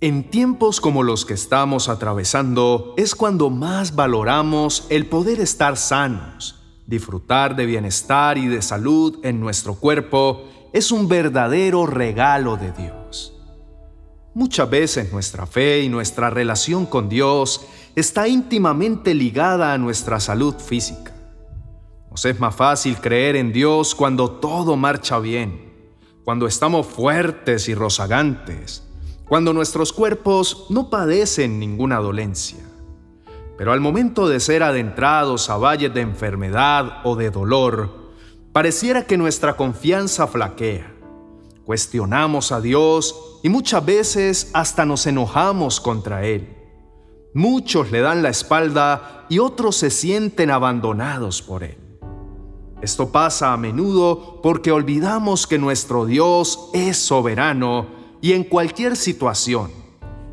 En tiempos como los que estamos atravesando es cuando más valoramos el poder estar sanos, disfrutar de bienestar y de salud en nuestro cuerpo es un verdadero regalo de Dios. Muchas veces nuestra fe y nuestra relación con Dios está íntimamente ligada a nuestra salud física. Nos es más fácil creer en Dios cuando todo marcha bien, cuando estamos fuertes y rozagantes, cuando nuestros cuerpos no padecen ninguna dolencia. Pero al momento de ser adentrados a valles de enfermedad o de dolor, pareciera que nuestra confianza flaquea. Cuestionamos a Dios y muchas veces hasta nos enojamos contra Él. Muchos le dan la espalda y otros se sienten abandonados por Él. Esto pasa a menudo porque olvidamos que nuestro Dios es soberano y en cualquier situación,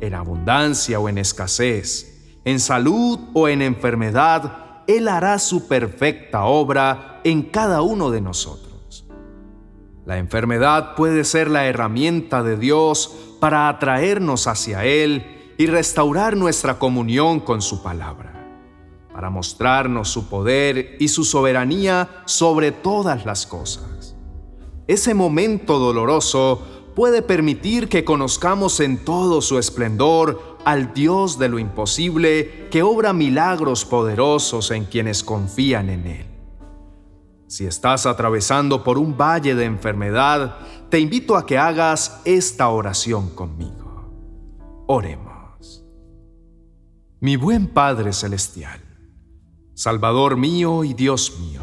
en abundancia o en escasez, en salud o en enfermedad, Él hará su perfecta obra en cada uno de nosotros. La enfermedad puede ser la herramienta de Dios para atraernos hacia Él y restaurar nuestra comunión con su palabra, para mostrarnos su poder y su soberanía sobre todas las cosas. Ese momento doloroso puede permitir que conozcamos en todo su esplendor al Dios de lo imposible que obra milagros poderosos en quienes confían en Él. Si estás atravesando por un valle de enfermedad, te invito a que hagas esta oración conmigo. Oremos. Mi buen Padre Celestial, Salvador mío y Dios mío,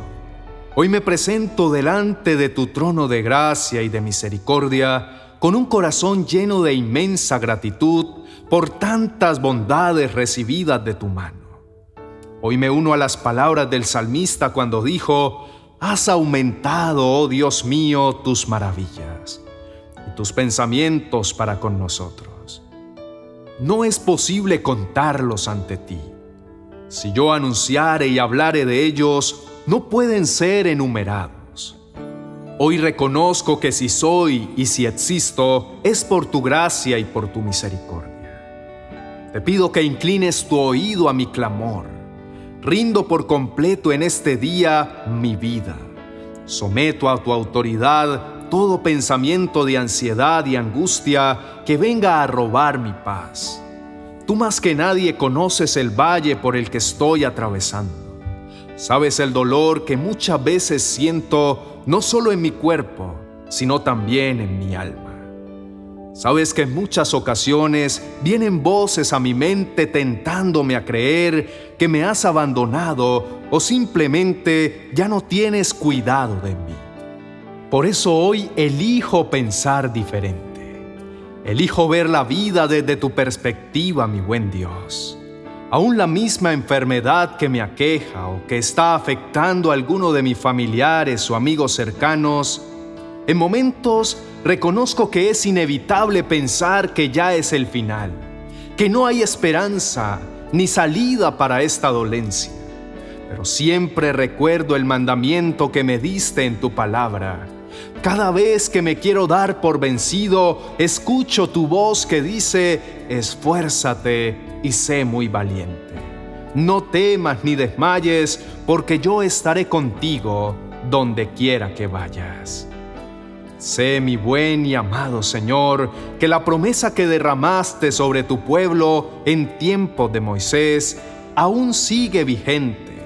hoy me presento delante de tu trono de gracia y de misericordia, con un corazón lleno de inmensa gratitud por tantas bondades recibidas de tu mano. Hoy me uno a las palabras del salmista cuando dijo, Has aumentado, oh Dios mío, tus maravillas y tus pensamientos para con nosotros. No es posible contarlos ante ti. Si yo anunciare y hablare de ellos, no pueden ser enumerados. Hoy reconozco que si soy y si existo es por tu gracia y por tu misericordia. Te pido que inclines tu oído a mi clamor. Rindo por completo en este día mi vida. Someto a tu autoridad todo pensamiento de ansiedad y angustia que venga a robar mi paz. Tú más que nadie conoces el valle por el que estoy atravesando. Sabes el dolor que muchas veces siento no solo en mi cuerpo, sino también en mi alma. Sabes que en muchas ocasiones vienen voces a mi mente tentándome a creer que me has abandonado o simplemente ya no tienes cuidado de mí. Por eso hoy elijo pensar diferente. Elijo ver la vida desde tu perspectiva, mi buen Dios aún la misma enfermedad que me aqueja o que está afectando a alguno de mis familiares o amigos cercanos, en momentos reconozco que es inevitable pensar que ya es el final, que no hay esperanza ni salida para esta dolencia. Pero siempre recuerdo el mandamiento que me diste en tu palabra. Cada vez que me quiero dar por vencido, escucho tu voz que dice, esfuérzate y sé muy valiente. No temas ni desmayes, porque yo estaré contigo donde quiera que vayas. Sé, mi buen y amado Señor, que la promesa que derramaste sobre tu pueblo en tiempo de Moisés aún sigue vigente,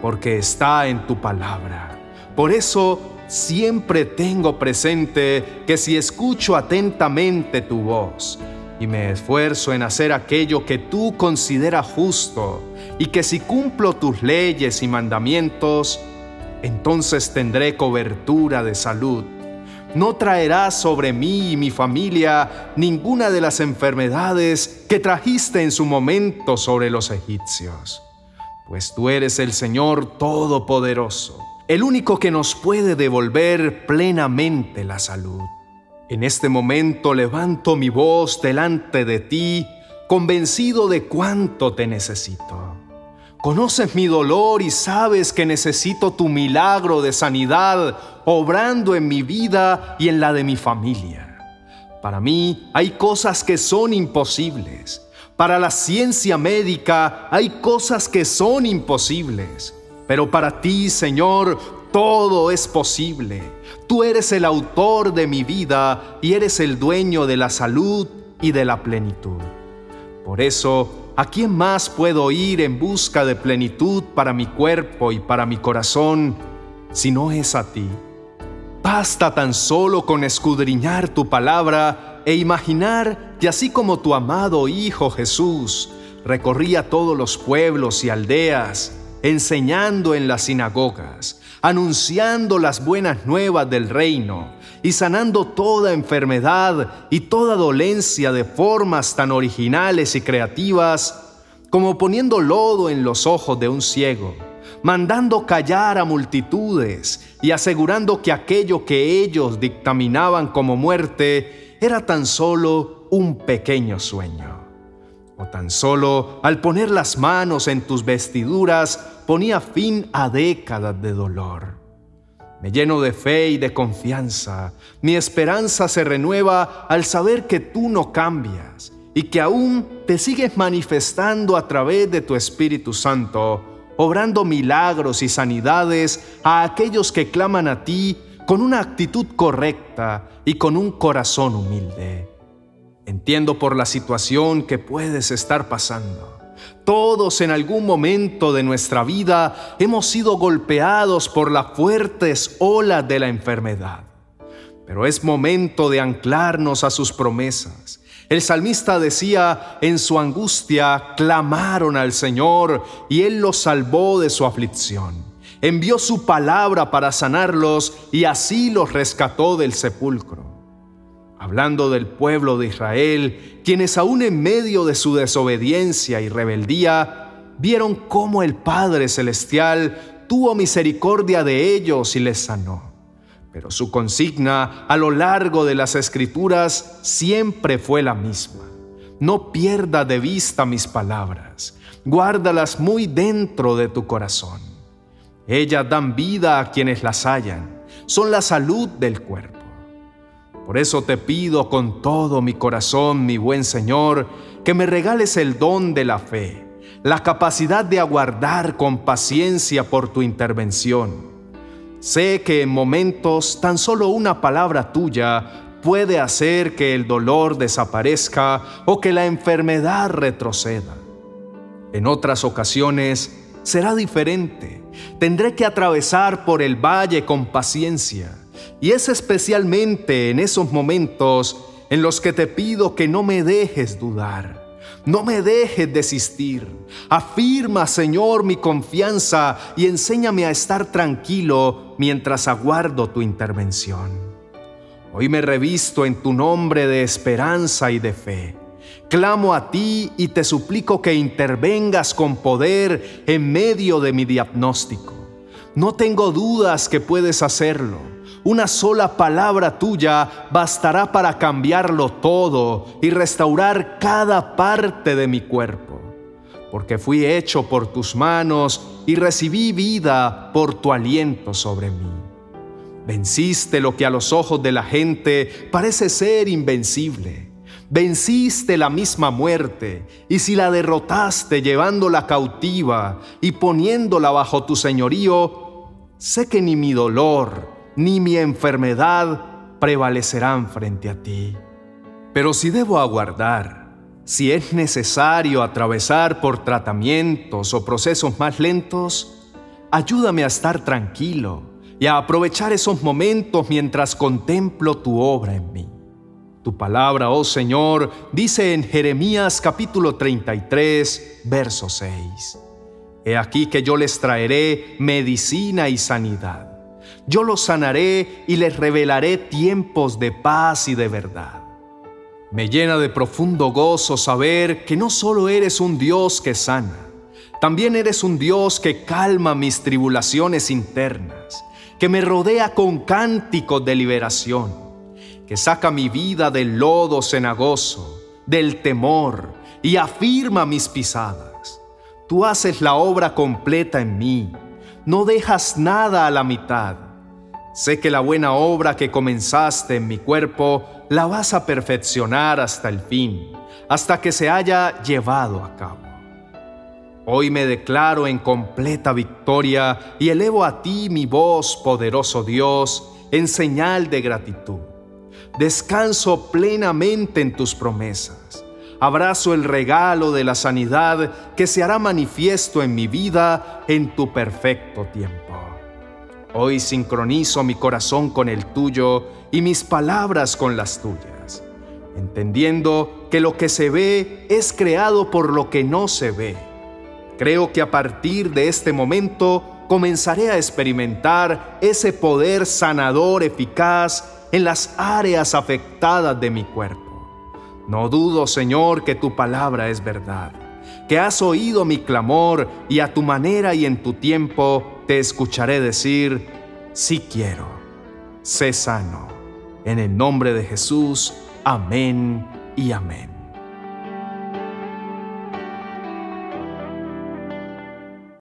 porque está en tu palabra. Por eso siempre tengo presente que si escucho atentamente tu voz, y me esfuerzo en hacer aquello que tú consideras justo y que si cumplo tus leyes y mandamientos, entonces tendré cobertura de salud. No traerás sobre mí y mi familia ninguna de las enfermedades que trajiste en su momento sobre los egipcios, pues tú eres el Señor Todopoderoso, el único que nos puede devolver plenamente la salud. En este momento levanto mi voz delante de ti, convencido de cuánto te necesito. Conoces mi dolor y sabes que necesito tu milagro de sanidad obrando en mi vida y en la de mi familia, Para mí hay cosas que son imposibles. Para la ciencia médica hay cosas que son imposibles. Pero para ti, Señor, todo es posible. Tú eres el autor de mi vida y eres el dueño de la salud y de la plenitud. Por eso, ¿a quién más puedo ir en busca de plenitud para mi cuerpo y para mi corazón si no es a ti? Basta tan solo con escudriñar tu palabra e imaginar que así como tu amado Hijo Jesús recorría todos los pueblos y aldeas, enseñando en las sinagogas, anunciando las buenas nuevas del reino y sanando toda enfermedad y toda dolencia de formas tan originales y creativas como poniendo lodo en los ojos de un ciego mandando callar a multitudes y asegurando que aquello que ellos dictaminaban como muerte era tan solo un pequeño sueño. O tan solo al poner las manos en tus vestiduras ponía fin a décadas de dolor. Me lleno de fe y de confianza. Mi esperanza se renueva al saber que tú no cambias y que aún te sigues manifestando a través de tu Espíritu Santo obrando milagros y sanidades a aquellos que claman a ti con una actitud correcta y con un corazón humilde. Entiendo por la situación que puedes estar pasando. Todos en algún momento de nuestra vida hemos sido golpeados por las fuertes olas de la enfermedad. Pero es momento de anclarnos a sus promesas el salmista decía, en su angustia clamaron al Señor y Él los salvó de su aflicción. Envió su palabra para sanarlos y así los rescató del sepulcro. Hablando del pueblo de Israel, quienes aún en medio de su desobediencia y rebeldía, vieron cómo el Padre Celestial tuvo misericordia de ellos y les sanó. Pero su consigna a lo largo de las escrituras siempre fue la misma. No pierda de vista mis palabras, guárdalas muy dentro de tu corazón. Ellas dan vida a quienes las hallan, son la salud del cuerpo. Por eso te pido con todo mi corazón, mi buen Señor, que me regales el don de la fe, la capacidad de aguardar con paciencia por tu intervención Sé que en momentos tan solo una palabra tuya puede hacer que el dolor desaparezca o que la enfermedad retroceda. En otras ocasiones será diferente. Tendré que atravesar por el valle con paciencia. Y es especialmente en esos momentos en los que te pido que no me dejes dudar no me dejes desistir. Afirma, Señor, mi confianza y enséñame a estar tranquilo mientras aguardo tu intervención. Hoy me revisto en tu nombre de esperanza y de fe. Clamo a ti y te suplico que intervengas con poder en medio de mi diagnóstico. No tengo dudas que puedes hacerlo una sola palabra tuya bastará para cambiarlo todo y restaurar cada parte de mi cuerpo, porque fui hecho por tus manos y recibí vida por tu aliento sobre mí. Venciste lo que a los ojos de la gente parece ser invencible. Venciste la misma muerte, y si la derrotaste llevándola cautiva y poniéndola bajo tu señorío, sé que ni mi dolor, ni mi enfermedad prevalecerán frente a ti. Pero si debo aguardar, si es necesario atravesar por tratamientos o procesos más lentos, ayúdame a estar tranquilo y a aprovechar esos momentos mientras contemplo tu obra en mí. Tu palabra, oh Señor, dice en Jeremías capítulo 33, verso 6. He aquí que yo les traeré medicina y sanidad yo los sanaré y les revelaré tiempos de paz y de verdad. Me llena de profundo gozo saber que no solo eres un Dios que sana, también eres un Dios que calma mis tribulaciones internas, que me rodea con cánticos de liberación, que saca mi vida del lodo cenagoso, del temor y afirma mis pisadas. Tú haces la obra completa en mí, no dejas nada a la mitad Sé que la buena obra que comenzaste en mi cuerpo la vas a perfeccionar hasta el fin, hasta que se haya llevado a cabo. Hoy me declaro en completa victoria y elevo a ti mi voz, poderoso Dios, en señal de gratitud. Descanso plenamente en tus promesas. Abrazo el regalo de la sanidad que se hará manifiesto en mi vida en tu perfecto tiempo. Hoy sincronizo mi corazón con el tuyo y mis palabras con las tuyas, entendiendo que lo que se ve es creado por lo que no se ve. Creo que a partir de este momento comenzaré a experimentar ese poder sanador eficaz en las áreas afectadas de mi cuerpo. No dudo, Señor, que tu palabra es verdad, que has oído mi clamor y a tu manera y en tu tiempo te escucharé decir, sí quiero, sé sano. En el nombre de Jesús, amén y amén.